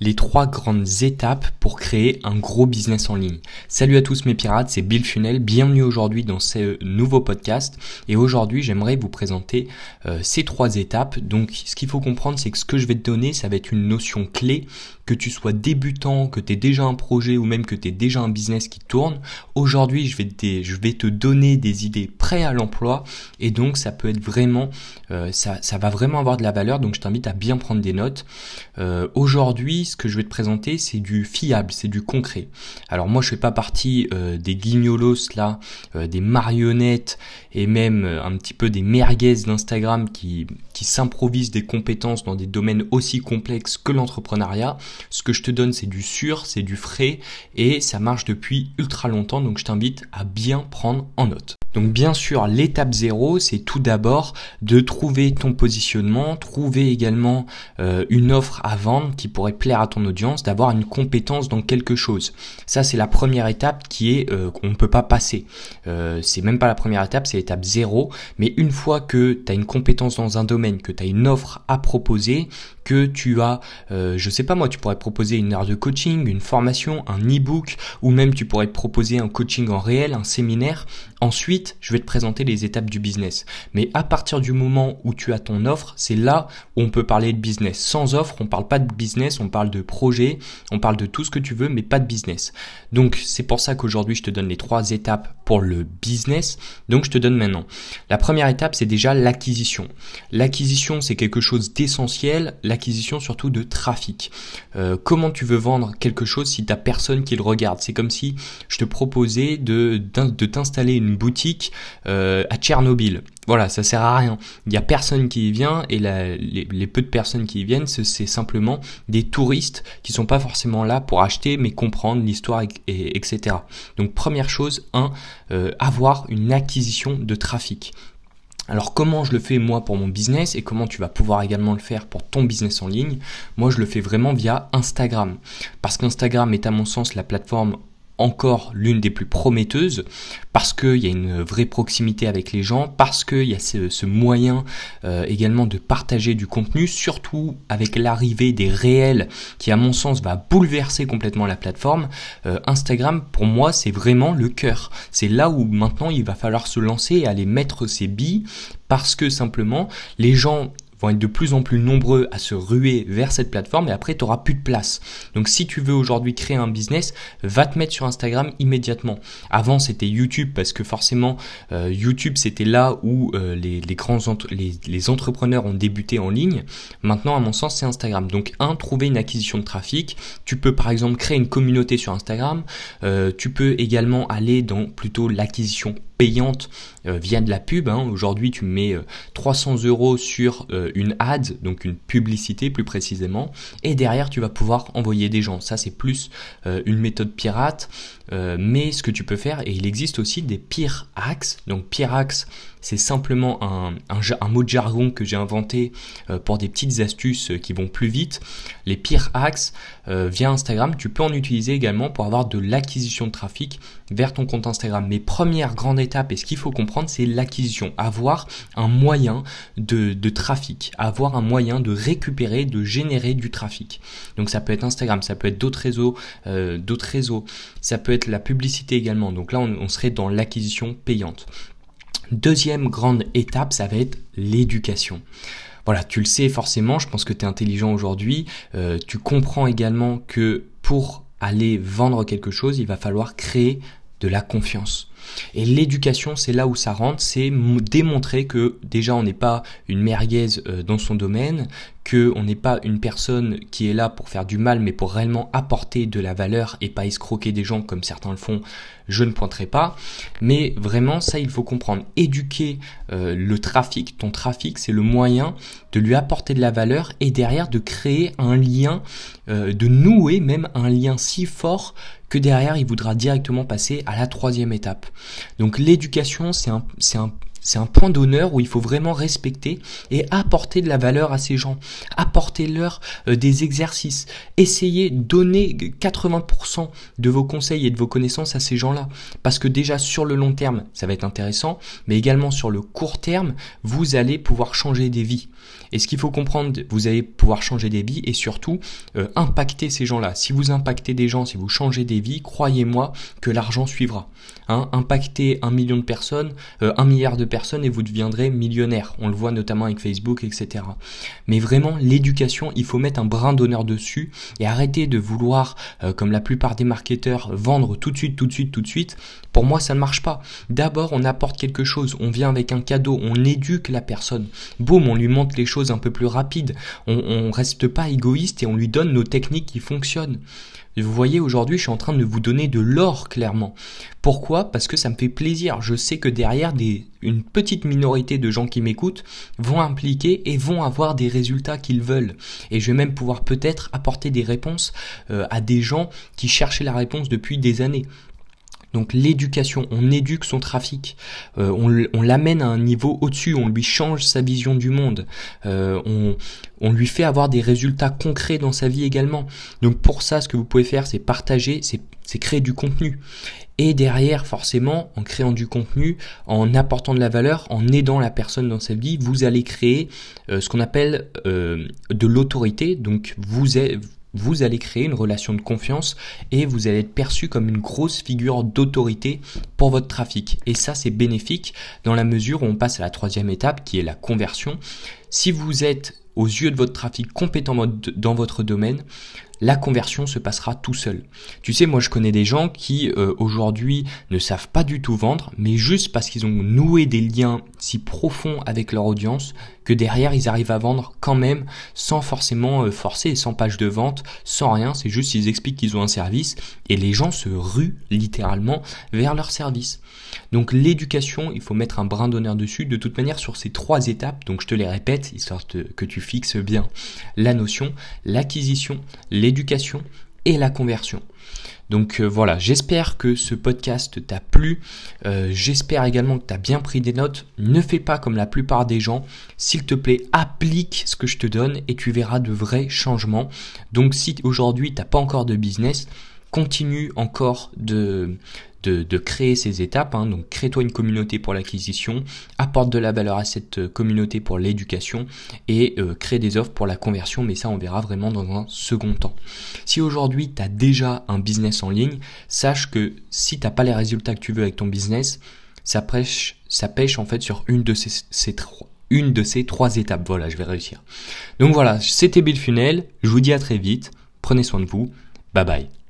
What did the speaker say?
les trois grandes étapes pour créer un gros business en ligne. Salut à tous mes pirates, c'est Bill Funnel, bienvenue aujourd'hui dans ce nouveau podcast et aujourd'hui j'aimerais vous présenter euh, ces trois étapes. Donc ce qu'il faut comprendre c'est que ce que je vais te donner ça va être une notion clé que tu sois débutant, que tu aies déjà un projet ou même que tu aies déjà un business qui tourne. Aujourd'hui je vais, te, donner des idées prêtes à l'emploi et donc ça peut être vraiment, euh, ça, ça va vraiment avoir de la valeur donc je t'invite à bien prendre des notes. Euh, aujourd'hui ce que je vais te présenter, c'est du fiable, c'est du concret. Alors moi, je fais pas partie euh, des guignolos là, euh, des marionnettes et même euh, un petit peu des merguez d'Instagram qui, qui s'improvisent des compétences dans des domaines aussi complexes que l'entrepreneuriat. Ce que je te donne, c'est du sûr, c'est du frais et ça marche depuis ultra longtemps. Donc je t'invite à bien prendre en note. Donc bien sûr, l'étape zéro, c'est tout d'abord de trouver ton positionnement, trouver également une offre à vendre qui pourrait plaire à ton audience, d'avoir une compétence dans quelque chose. Ça, c'est la première étape qui est euh, qu'on ne peut pas passer. Euh, c'est même pas la première étape, c'est l'étape zéro. Mais une fois que tu as une compétence dans un domaine, que tu as une offre à proposer, que tu as, euh, je sais pas moi, tu pourrais proposer une heure de coaching, une formation, un e-book, ou même tu pourrais proposer un coaching en réel, un séminaire. Ensuite, je vais te présenter les étapes du business. Mais à partir du moment où tu as ton offre, c'est là où on peut parler de business. Sans offre, on parle pas de business, on parle de projet, on parle de tout ce que tu veux, mais pas de business. Donc c'est pour ça qu'aujourd'hui je te donne les trois étapes pour le business. Donc je te donne maintenant. La première étape, c'est déjà l'acquisition. L'acquisition, c'est quelque chose d'essentiel l'acquisition surtout de trafic. Euh, comment tu veux vendre quelque chose si t'as personne qui le regarde? C'est comme si je te proposais de, de t'installer une boutique euh, à Tchernobyl. Voilà, ça sert à rien. Il y a personne qui y vient et les, peu de personnes qui y viennent, c'est simplement des touristes qui sont pas forcément là pour acheter, mais comprendre l'histoire, et, etc. Donc première chose, un, euh, avoir une acquisition de trafic. Alors comment je le fais moi pour mon business et comment tu vas pouvoir également le faire pour ton business en ligne? Moi je le fais vraiment via Instagram. Parce qu'Instagram est à mon sens la plateforme encore l'une des plus prometteuses parce qu'il y a une vraie proximité avec les gens, parce qu'il y a ce, moyen euh, également de partager du contenu, surtout avec l'arrivée des réels qui à mon sens va bouleverser complètement la plateforme. Euh, Instagram pour moi c'est vraiment le cœur. C'est là où maintenant il va falloir se lancer et aller mettre ses billes parce que simplement les gens être de plus en plus nombreux à se ruer vers cette plateforme et après tu n'auras plus de place. Donc si tu veux aujourd'hui créer un business, va te mettre sur Instagram immédiatement. Avant c'était YouTube parce que forcément euh, YouTube c'était là où euh, les, grands les, entrepreneurs ont débuté en ligne. Maintenant à mon sens c'est Instagram. Donc un, trouver une acquisition de trafic. Tu peux par exemple créer une communauté sur Instagram. Euh, tu peux également aller dans plutôt l'acquisition payante euh, via de la pub. Hein. Aujourd'hui, tu mets 300 euh, euros sur euh, une ad, donc une publicité plus précisément, et derrière, tu vas pouvoir envoyer des gens. Ça, c'est plus une méthode pirate, mais ce que tu peux faire, et il existe aussi des pires hacks. Donc, pire hacks, c'est simplement un, un, mot de jargon que j'ai inventé pour des petites astuces qui vont plus vite. Les pires hacks via Instagram, tu peux en utiliser également pour avoir de l'acquisition de trafic vers ton compte Instagram. Mais première grande étape, et ce qu'il faut comprendre, c'est l'acquisition. Avoir un moyen de, trafic, avoir un moyen de récupérer, de générer du trafic. Donc ça peut être Instagram, ça peut être d'autres réseaux, euh, d'autres réseaux, ça peut être la publicité également. Donc là, on, serait dans l'acquisition payante. Deuxième grande étape, ça va être l'éducation. Voilà, tu le sais forcément, je pense que tu es intelligent aujourd'hui, euh, tu comprends également que pour aller vendre quelque chose, il va falloir créer de la confiance. Et l'éducation, c'est là où ça rentre, c'est démontrer que déjà on n'est pas une merguez euh, dans son domaine, que on n'est pas une personne qui est là pour faire du mal, mais pour réellement apporter de la valeur et pas escroquer des gens comme certains le font. Je ne pointerai pas, mais vraiment ça il faut comprendre. Éduquer euh, le trafic, ton trafic, c'est le moyen de lui apporter de la valeur et derrière de créer un lien, euh, de nouer même un lien si fort que derrière il voudra directement passer à la troisième étape. Donc l'éducation, c'est un, un, c'est un point d'honneur où il faut vraiment respecter et apporter de la valeur à ces gens, apporter leur euh, des exercices, essayez donner 80% de vos conseils et de vos connaissances à ces gens-là parce que déjà sur le long terme, ça va être intéressant, mais également sur le court terme, vous allez pouvoir changer des vies. Et ce qu'il faut comprendre, vous allez pouvoir changer des vies et surtout euh, impacter ces gens-là. Si vous impactez des gens, si vous changez des vies, croyez-moi que l'argent suivra. Hein, impactez un million de personnes, euh, un milliard de personnes et vous deviendrez millionnaire. On le voit notamment avec Facebook, etc. Mais vraiment, l'éducation, il faut mettre un brin d'honneur dessus et arrêter de vouloir, euh, comme la plupart des marketeurs, vendre tout de suite, tout de suite, tout de suite. Pour moi, ça ne marche pas. D'abord, on apporte quelque chose, on vient avec un cadeau, on éduque la personne. Boum, on lui montre les choses un peu plus rapides. On, on reste pas égoïste et on lui donne nos techniques qui fonctionnent. Vous voyez, aujourd'hui, je suis en train de vous donner de l'or, clairement. Pourquoi? Parce que ça me fait plaisir. Je sais que derrière, des, une petite minorité de gens qui m'écoutent vont impliquer et vont avoir des résultats qu'ils veulent. Et je vais même pouvoir peut-être apporter des réponses euh, à des gens qui cherchaient la réponse depuis des années. Donc l'éducation, on éduque son trafic, euh, on, l'amène à un niveau au-dessus, on lui change sa vision du monde, euh, on, lui fait avoir des résultats concrets dans sa vie également. Donc pour ça, ce que vous pouvez faire, c'est partager, c'est créer du contenu. Et derrière, forcément, en créant du contenu, en apportant de la valeur, en aidant la personne dans sa vie, vous allez créer euh, ce qu'on appelle de l'autorité. Donc vous êtes vous allez créer une relation de confiance et vous allez être perçu comme une grosse figure d'autorité pour votre trafic. Et ça, c'est bénéfique dans la mesure où on passe à la troisième étape qui est la conversion. Si vous êtes aux yeux de votre trafic compétent dans votre domaine, la conversion se passera tout seul. Tu sais, moi je connais des gens qui euh, aujourd'hui ne savent pas du tout vendre, mais juste parce qu'ils ont noué des liens si profonds avec leur audience que derrière ils arrivent à vendre quand même sans forcément euh, forcer, sans page de vente, sans rien, c'est juste qu'ils expliquent qu'ils ont un service et les gens se ruent littéralement vers leur service. Donc l'éducation, il faut mettre un brin d'honneur dessus, de toute manière sur ces trois étapes, donc je te les répète, histoire que tu fixes bien la notion, l'acquisition, l'éducation et la conversion. Donc euh, voilà, j'espère que ce podcast t'a plu. Euh, j'espère également que tu as bien pris des notes. Ne fais pas comme la plupart des gens. S'il te plaît, applique ce que je te donne et tu verras de vrais changements. Donc si aujourd'hui tu n'as pas encore de business, continue encore de, de, créer ces étapes. Hein. Donc crée-toi une communauté pour l'acquisition, apporte de la valeur à cette euh, communauté pour l'éducation et euh, crée des offres pour la conversion, mais ça on verra vraiment dans un second temps. Si aujourd'hui tu as déjà un business en ligne, sache que si tu pas les résultats que tu veux avec ton business, ça pêche, ça pêche en fait sur une de ces, trois une de ces trois étapes. Voilà, je vais réussir. Donc voilà, c'était Bill Funnel. Je vous dis à très vite. Prenez soin de vous. Bye bye.